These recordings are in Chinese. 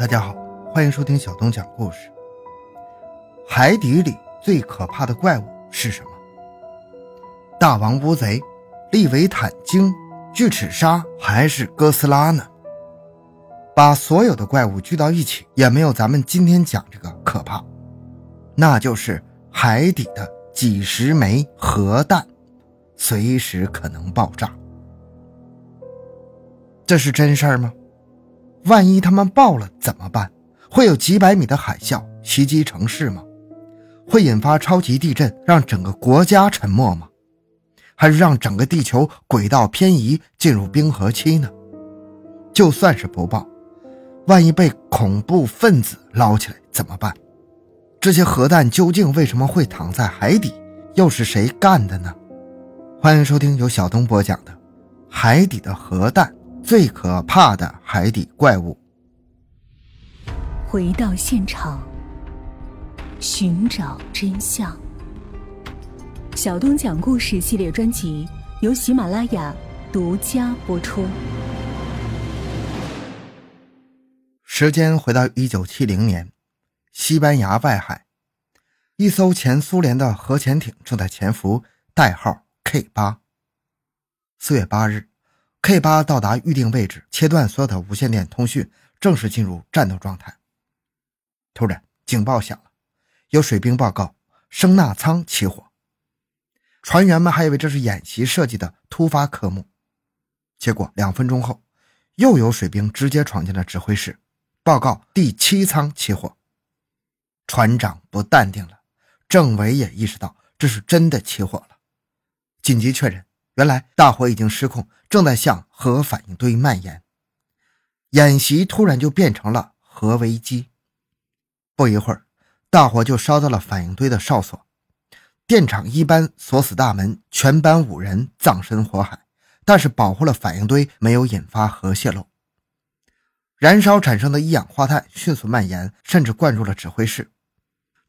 大家好，欢迎收听小东讲故事。海底里最可怕的怪物是什么？大王乌贼、利维坦鲸、巨齿鲨还是哥斯拉呢？把所有的怪物聚到一起，也没有咱们今天讲这个可怕。那就是海底的几十枚核弹，随时可能爆炸。这是真事儿吗？万一他们爆了怎么办？会有几百米的海啸袭击城市吗？会引发超级地震，让整个国家沉没吗？还是让整个地球轨道偏移，进入冰河期呢？就算是不爆，万一被恐怖分子捞起来怎么办？这些核弹究竟为什么会躺在海底？又是谁干的呢？欢迎收听由小东播讲的《海底的核弹》。最可怕的海底怪物。回到现场，寻找真相。小东讲故事系列专辑由喜马拉雅独家播出。时间回到一九七零年，西班牙外海，一艘前苏联的核潜艇正在潜伏，代号 K 八。四月八日。K 八到达预定位置，切断所有的无线电通讯，正式进入战斗状态。突然，警报响了，有水兵报告声纳舱起火。船员们还以为这是演习设计的突发科目，结果两分钟后，又有水兵直接闯进了指挥室，报告第七舱起火。船长不淡定了，政委也意识到这是真的起火了，紧急确认。原来大火已经失控，正在向核反应堆蔓延。演习突然就变成了核危机。不一会儿，大火就烧到了反应堆的哨所，电厂一班锁死大门，全班五人葬身火海。但是保护了反应堆，没有引发核泄漏。燃烧产生的一氧化碳迅速蔓延，甚至灌入了指挥室。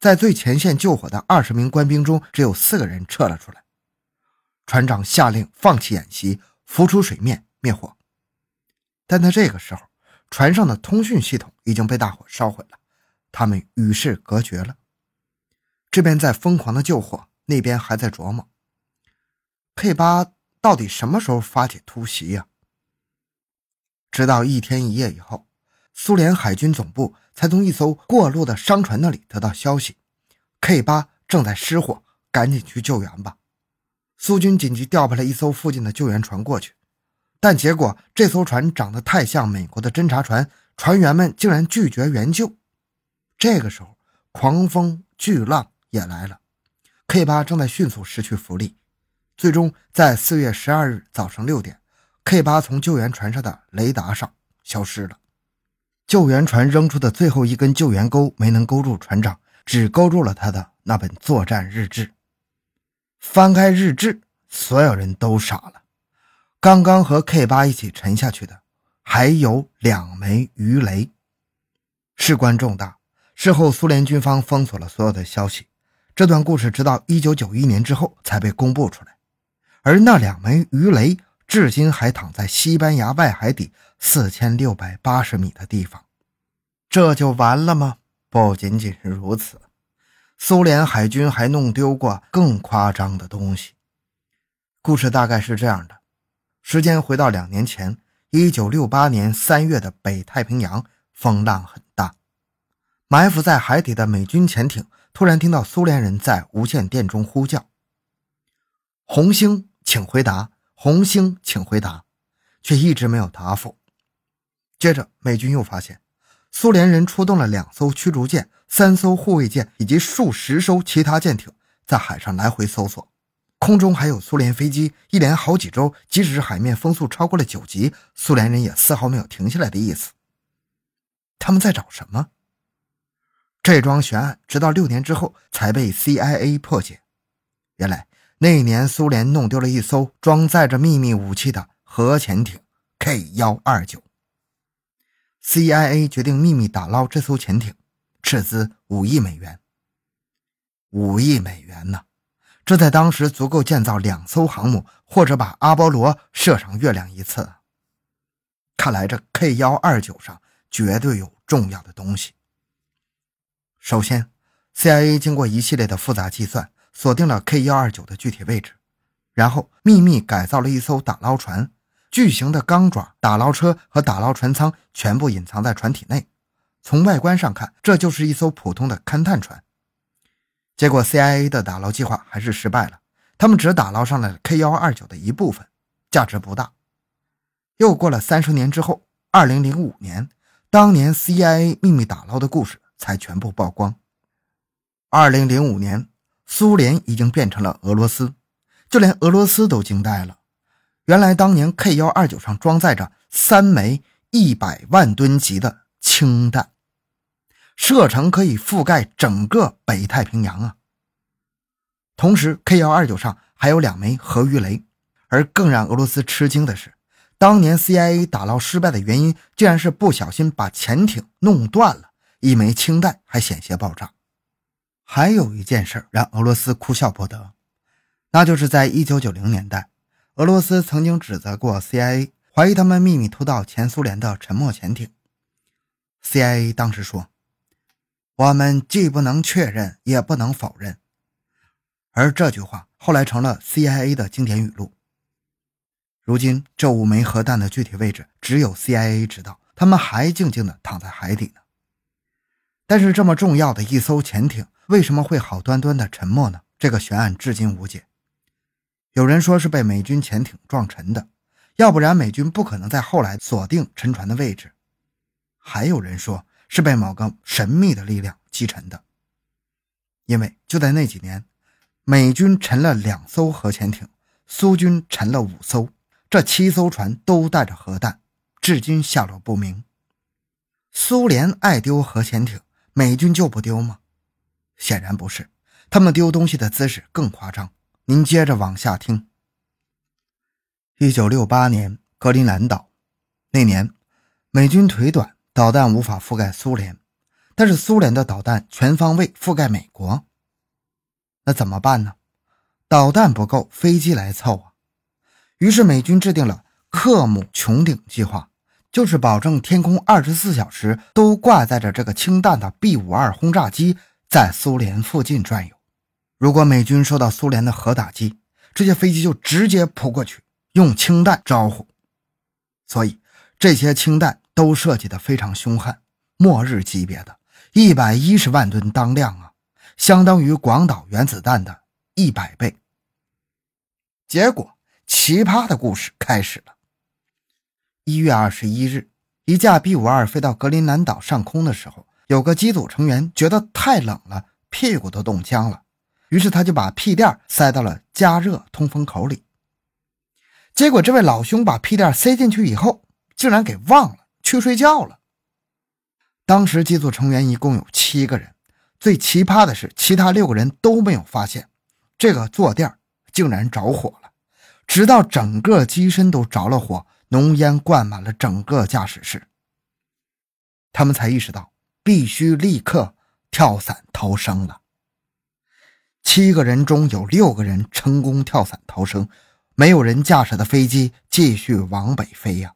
在最前线救火的二十名官兵中，只有四个人撤了出来。船长下令放弃演习，浮出水面灭火。但在这个时候，船上的通讯系统已经被大火烧毁了，他们与世隔绝了。这边在疯狂的救火，那边还在琢磨：K 八到底什么时候发起突袭呀？直到一天一夜以后，苏联海军总部才从一艘过路的商船那里得到消息：K 八正在失火，赶紧去救援吧。苏军紧急调派了一艘附近的救援船过去，但结果这艘船长得太像美国的侦察船，船员们竟然拒绝援救。这个时候，狂风巨浪也来了，K 八正在迅速失去浮力，最终在四月十二日早上六点，K 八从救援船上的雷达上消失了。救援船扔出的最后一根救援钩没能勾住船长，只勾住了他的那本作战日志。翻开日志，所有人都傻了。刚刚和 K 八一起沉下去的，还有两枚鱼雷。事关重大，事后苏联军方封锁了所有的消息。这段故事直到1991年之后才被公布出来。而那两枚鱼雷至今还躺在西班牙外海底4680米的地方。这就完了吗？不仅仅是如此。苏联海军还弄丢过更夸张的东西。故事大概是这样的：时间回到两年前，一九六八年三月的北太平洋，风浪很大。埋伏在海底的美军潜艇突然听到苏联人在无线电中呼叫：“红星，请回答！红星，请回答！”却一直没有答复。接着，美军又发现。苏联人出动了两艘驱逐舰、三艘护卫舰以及数十艘其他舰艇，在海上来回搜索。空中还有苏联飞机，一连好几周，即使是海面风速超过了九级，苏联人也丝毫没有停下来的意思。他们在找什么？这桩悬案直到六年之后才被 CIA 破解。原来那一年，苏联弄丢了一艘装载着秘密武器的核潜艇 K 幺二九。CIA 决定秘密打捞这艘潜艇，斥资五亿美元。五亿美元呢？这在当时足够建造两艘航母，或者把阿波罗射上月亮一次。看来这 K 幺二九上绝对有重要的东西。首先，CIA 经过一系列的复杂计算，锁定了 K 幺二九的具体位置，然后秘密改造了一艘打捞船，巨型的钢爪打捞车和打捞船舱全部隐藏在船体内。从外观上看，这就是一艘普通的勘探船。结果，CIA 的打捞计划还是失败了，他们只打捞上了 K 幺二九的一部分，价值不大。又过了三十年之后，二零零五年，当年 CIA 秘密打捞的故事才全部曝光。二零零五年，苏联已经变成了俄罗斯，就连俄罗斯都惊呆了。原来，当年 K 幺二九上装载着三枚一百万吨级的氢弹。射程可以覆盖整个北太平洋啊！同时，K 幺二九上还有两枚核鱼雷。而更让俄罗斯吃惊的是，当年 CIA 打捞失败的原因，竟然是不小心把潜艇弄断了，一枚氢弹还险些爆炸。还有一件事让俄罗斯哭笑不得，那就是在一九九零年代，俄罗斯曾经指责过 CIA，怀疑他们秘密偷盗前苏联的沉没潜艇。CIA 当时说。我们既不能确认，也不能否认。而这句话后来成了 CIA 的经典语录。如今，这五枚核弹的具体位置只有 CIA 知道，他们还静静地躺在海底呢。但是，这么重要的一艘潜艇为什么会好端端的沉没呢？这个悬案至今无解。有人说是被美军潜艇撞沉的，要不然美军不可能在后来锁定沉船的位置。还有人说。是被某个神秘的力量击沉的，因为就在那几年，美军沉了两艘核潜艇，苏军沉了五艘，这七艘船都带着核弹，至今下落不明。苏联爱丢核潜艇，美军就不丢吗？显然不是，他们丢东西的姿势更夸张。您接着往下听。一九六八年，格陵兰岛，那年美军腿短。导弹无法覆盖苏联，但是苏联的导弹全方位覆盖美国。那怎么办呢？导弹不够，飞机来凑啊！于是美军制定了克姆穹顶计划，就是保证天空二十四小时都挂载着这个氢弹的 B 五二轰炸机在苏联附近转悠。如果美军受到苏联的核打击，这些飞机就直接扑过去，用氢弹招呼。所以这些氢弹。都设计的非常凶悍，末日级别的，一百一十万吨当量啊，相当于广岛原子弹的一百倍。结果，奇葩的故事开始了。一月二十一日，一架 B 五二飞到格陵兰岛上空的时候，有个机组成员觉得太冷了，屁股都冻僵了，于是他就把屁垫塞到了加热通风口里。结果，这位老兄把屁垫塞进去以后，竟然给忘了。去睡觉了。当时机组成员一共有七个人，最奇葩的是，其他六个人都没有发现这个坐垫竟然着火了，直到整个机身都着了火，浓烟灌满了整个驾驶室，他们才意识到必须立刻跳伞逃生了。七个人中有六个人成功跳伞逃生，没有人驾驶的飞机继续往北飞呀。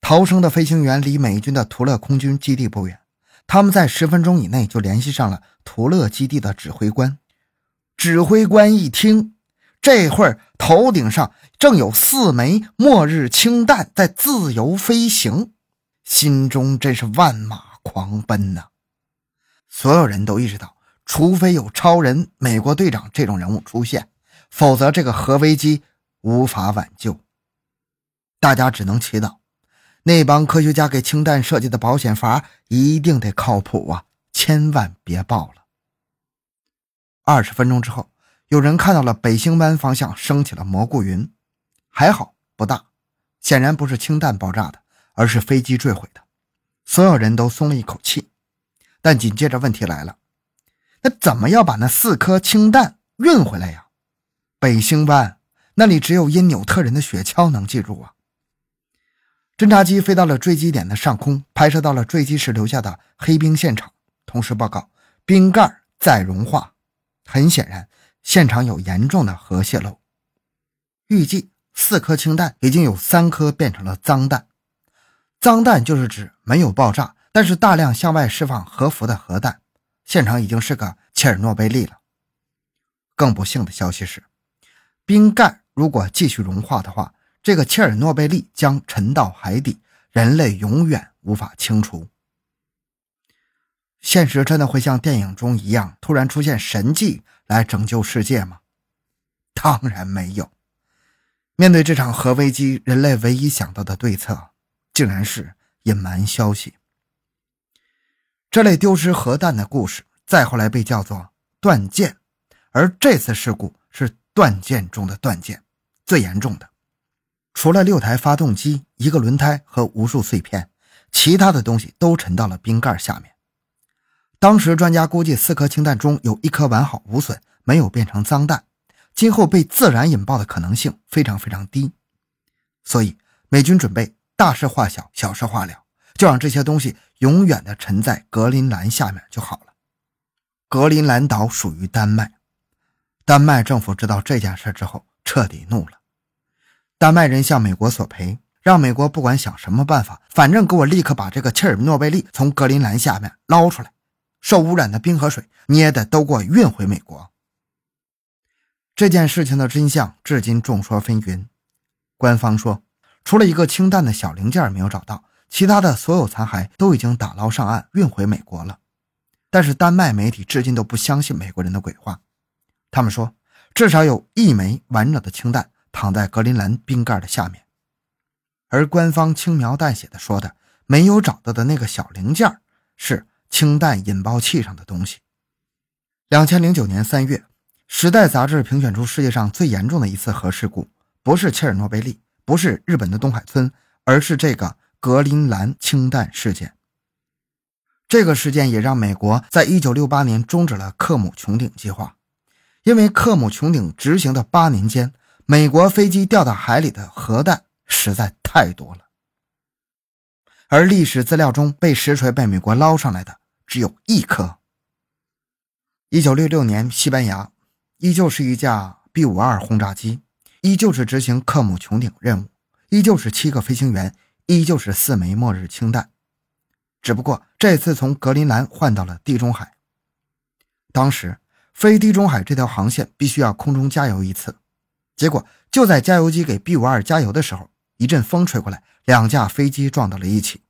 逃生的飞行员离美军的图勒空军基地不远，他们在十分钟以内就联系上了图勒基地的指挥官。指挥官一听，这会儿头顶上正有四枚末日氢弹在自由飞行，心中真是万马狂奔呐！所有人都意识到，除非有超人美国队长这种人物出现，否则这个核危机无法挽救。大家只能祈祷。那帮科学家给氢弹设计的保险阀一定得靠谱啊，千万别爆了。二十分钟之后，有人看到了北星湾方向升起了蘑菇云，还好不大，显然不是氢弹爆炸的，而是飞机坠毁的。所有人都松了一口气。但紧接着问题来了，那怎么要把那四颗氢弹运回来呀？北星湾那里只有因纽特人的雪橇能进入啊。侦察机飞到了坠机点的上空，拍摄到了坠机时留下的黑冰现场，同时报告冰盖在融化。很显然，现场有严重的核泄漏。预计四颗氢弹已经有三颗变成了脏弹，脏弹就是指没有爆炸，但是大量向外释放核辐的核弹，现场已经是个切尔诺贝利了。更不幸的消息是，冰盖如果继续融化的话，这个切尔诺贝利将沉到海底，人类永远无法清除。现实真的会像电影中一样，突然出现神迹来拯救世界吗？当然没有。面对这场核危机，人类唯一想到的对策，竟然是隐瞒消息。这类丢失核弹的故事，再后来被叫做“断剑”，而这次事故是断剑中的断剑，最严重的。除了六台发动机、一个轮胎和无数碎片，其他的东西都沉到了冰盖下面。当时专家估计，四颗氢弹中有一颗完好无损，没有变成脏弹，今后被自然引爆的可能性非常非常低。所以美军准备大事化小，小事化了，就让这些东西永远的沉在格陵兰下面就好了。格陵兰岛属于丹麦，丹麦政府知道这件事之后，彻底怒了。丹麦人向美国索赔，让美国不管想什么办法，反正给我立刻把这个切尔诺贝利从格陵兰下面捞出来。受污染的冰和水，你也得都给我运回美国。这件事情的真相至今众说纷纭。官方说，除了一个氢弹的小零件没有找到，其他的所有残骸都已经打捞上岸，运回美国了。但是丹麦媒体至今都不相信美国人的鬼话，他们说至少有一枚完整的氢弹躺在格陵兰冰盖的下面，而官方轻描淡写的说的没有找到的那个小零件是。氢弹引爆器上的东西。两千零九年三月，《时代》杂志评选出世界上最严重的一次核事故，不是切尔诺贝利，不是日本的东海村，而是这个格陵兰氢弹事件。这个事件也让美国在一九六八年终止了克姆穹顶计划，因为克姆穹顶执行的八年间，美国飞机掉到海里的核弹实在太多了。而历史资料中被实锤被美国捞上来的只有一颗。一九六六年，西班牙依旧是一架 B 五二轰炸机，依旧是执行克姆穹顶任务，依旧是七个飞行员，依旧是四枚末日氢弹，只不过这次从格陵兰换到了地中海。当时飞地中海这条航线必须要空中加油一次，结果就在加油机给 B 五二加油的时候，一阵风吹过来。两架飞机撞到了一起，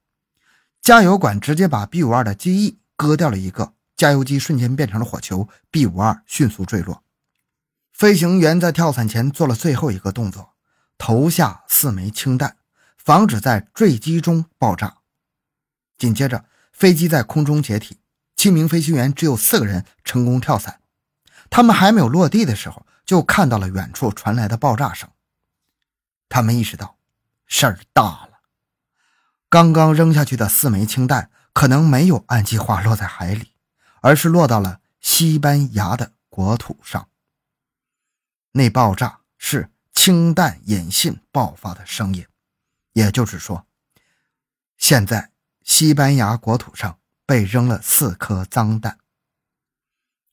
加油管直接把 B 五二的机翼割掉了一个，加油机瞬间变成了火球，B 五二迅速坠落。飞行员在跳伞前做了最后一个动作，投下四枚氢弹，防止在坠机中爆炸。紧接着，飞机在空中解体，七名飞行员只有四个人成功跳伞。他们还没有落地的时候，就看到了远处传来的爆炸声。他们意识到。事儿大了，刚刚扔下去的四枚氢弹可能没有按计划落在海里，而是落到了西班牙的国土上。那爆炸是氢弹引信爆发的声音，也就是说，现在西班牙国土上被扔了四颗脏弹。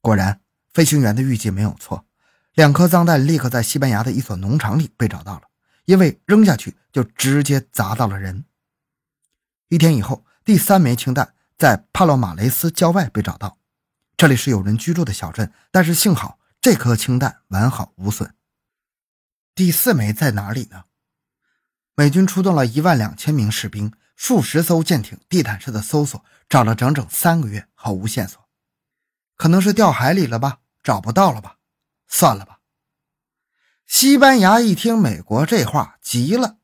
果然，飞行员的预计没有错，两颗脏弹立刻在西班牙的一所农场里被找到了。因为扔下去就直接砸到了人。一天以后，第三枚氢弹在帕洛马雷斯郊外被找到，这里是有人居住的小镇，但是幸好这颗氢弹完好无损。第四枚在哪里呢？美军出动了一万两千名士兵，数十艘舰艇，地毯式的搜索，找了整整三个月，毫无线索。可能是掉海里了吧？找不到了吧？算了吧。西班牙一听美国这话，急了：“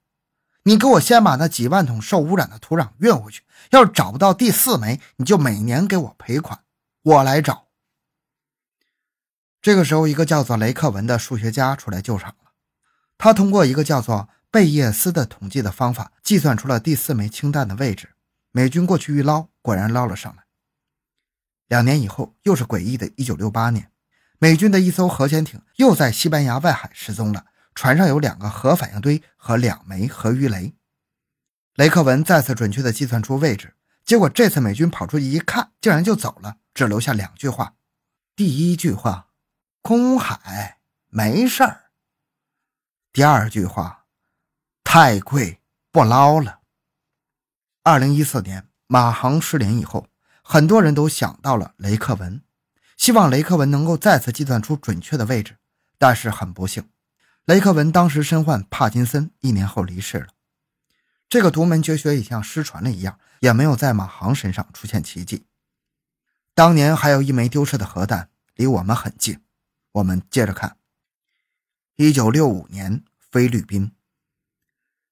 你给我先把那几万桶受污染的土壤运回去。要是找不到第四枚，你就每年给我赔款，我来找。”这个时候，一个叫做雷克文的数学家出来救场了。他通过一个叫做贝叶斯的统计的方法，计算出了第四枚氢弹的位置。美军过去一捞，果然捞了上来。两年以后，又是诡异的1968年。美军的一艘核潜艇又在西班牙外海失踪了，船上有两个核反应堆和两枚核鱼雷。雷克文再次准确地计算出位置，结果这次美军跑出去一看，竟然就走了，只留下两句话：第一句话，空海没事儿；第二句话，太贵不捞了。二零一四年马航失联以后，很多人都想到了雷克文，希望雷克文能够再次计算出准确的位置。但是很不幸，雷克文当时身患帕金森，一年后离世了。这个独门绝学也像失传了一样，也没有在马航身上出现奇迹。当年还有一枚丢失的核弹，离我们很近。我们接着看，一九六五年菲律宾。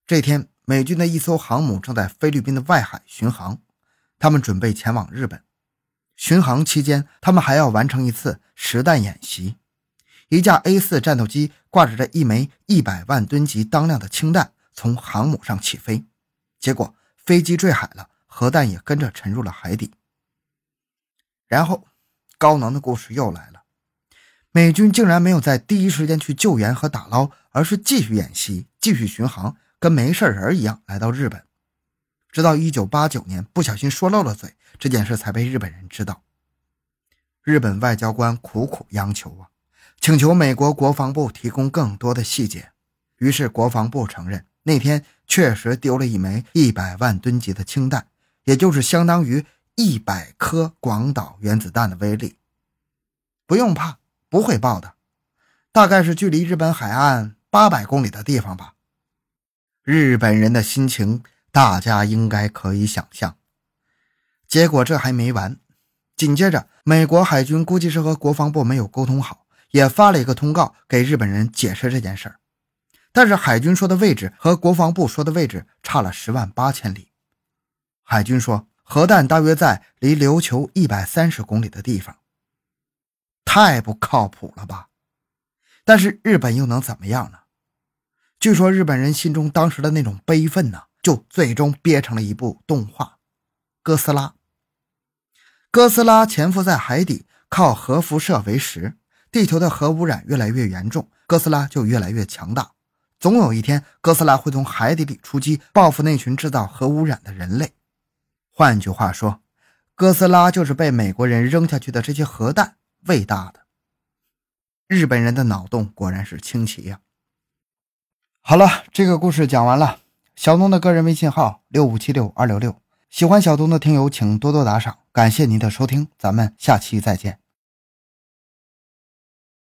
这天，美军的一艘航母正在菲律宾的外海巡航，他们准备前往日本。巡航期间，他们还要完成一次实弹演习。一架 A4 战斗机挂着着一枚一百万吨级当量的氢弹，从航母上起飞，结果飞机坠海了，核弹也跟着沉入了海底。然后，高能的故事又来了，美军竟然没有在第一时间去救援和打捞，而是继续演习，继续巡航，跟没事人一样来到日本。直到一九八九年，不小心说漏了嘴，这件事才被日本人知道。日本外交官苦苦央求啊。请求美国国防部提供更多的细节，于是国防部承认那天确实丢了一枚一百万吨级的氢弹，也就是相当于一百颗广岛原子弹的威力。不用怕，不会爆的，大概是距离日本海岸八百公里的地方吧。日本人的心情，大家应该可以想象。结果这还没完，紧接着美国海军估计是和国防部没有沟通好。也发了一个通告给日本人解释这件事儿，但是海军说的位置和国防部说的位置差了十万八千里。海军说核弹大约在离琉球一百三十公里的地方，太不靠谱了吧？但是日本又能怎么样呢？据说日本人心中当时的那种悲愤呢，就最终憋成了一部动画《哥斯拉》。哥斯拉潜伏在海底，靠核辐射为食。地球的核污染越来越严重，哥斯拉就越来越强大。总有一天，哥斯拉会从海底里出击，报复那群制造核污染的人类。换句话说，哥斯拉就是被美国人扔下去的这些核弹喂大的。日本人的脑洞果然是清奇呀！好了，这个故事讲完了。小东的个人微信号六五七六二六六，喜欢小东的听友请多多打赏，感谢您的收听，咱们下期再见。